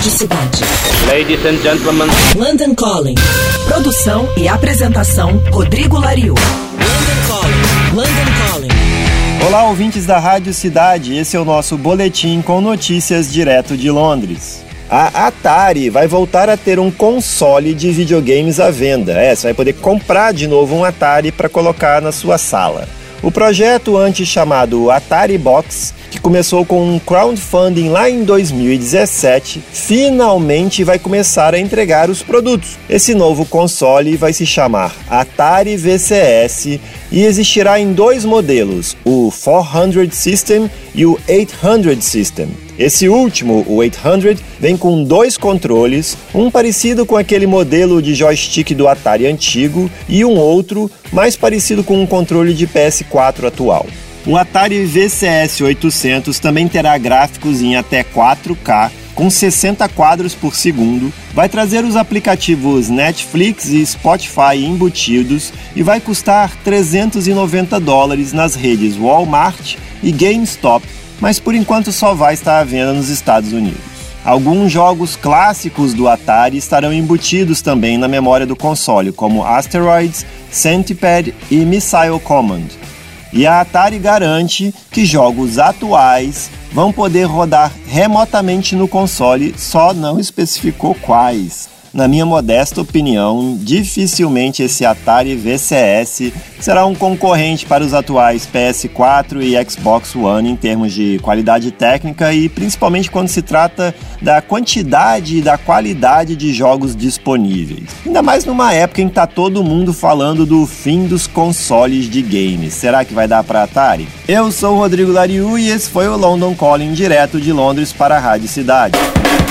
Rádio Cidade. Ladies and gentlemen. London Calling. Produção e apresentação Rodrigo Lariu. London Calling. London Calling. Olá, ouvintes da Rádio Cidade. Esse é o nosso boletim com notícias direto de Londres. A Atari vai voltar a ter um console de videogames à venda. É, você vai poder comprar de novo um Atari para colocar na sua sala. O projeto antes chamado Atari Box, que começou com um crowdfunding lá em 2017, finalmente vai começar a entregar os produtos. Esse novo console vai se chamar Atari VCS e existirá em dois modelos, o 400 System e o 800 System. Esse último, o 800, vem com dois controles, um parecido com aquele modelo de joystick do Atari antigo e um outro mais parecido com um controle de PS4 atual. O Atari VCS 800 também terá gráficos em até 4K com 60 quadros por segundo, vai trazer os aplicativos Netflix e Spotify embutidos e vai custar 390 dólares nas redes Walmart e GameStop mas por enquanto só vai estar à venda nos Estados Unidos. Alguns jogos clássicos do Atari estarão embutidos também na memória do console, como Asteroids, Centipede e Missile Command. E a Atari garante que jogos atuais vão poder rodar remotamente no console, só não especificou quais. Na minha modesta opinião, dificilmente esse Atari VCS será um concorrente para os atuais PS4 e Xbox One em termos de qualidade técnica e principalmente quando se trata da quantidade e da qualidade de jogos disponíveis. Ainda mais numa época em que está todo mundo falando do fim dos consoles de games. Será que vai dar para Atari? Eu sou o Rodrigo Lariu e esse foi o London Calling direto de Londres para a Rádio Cidade.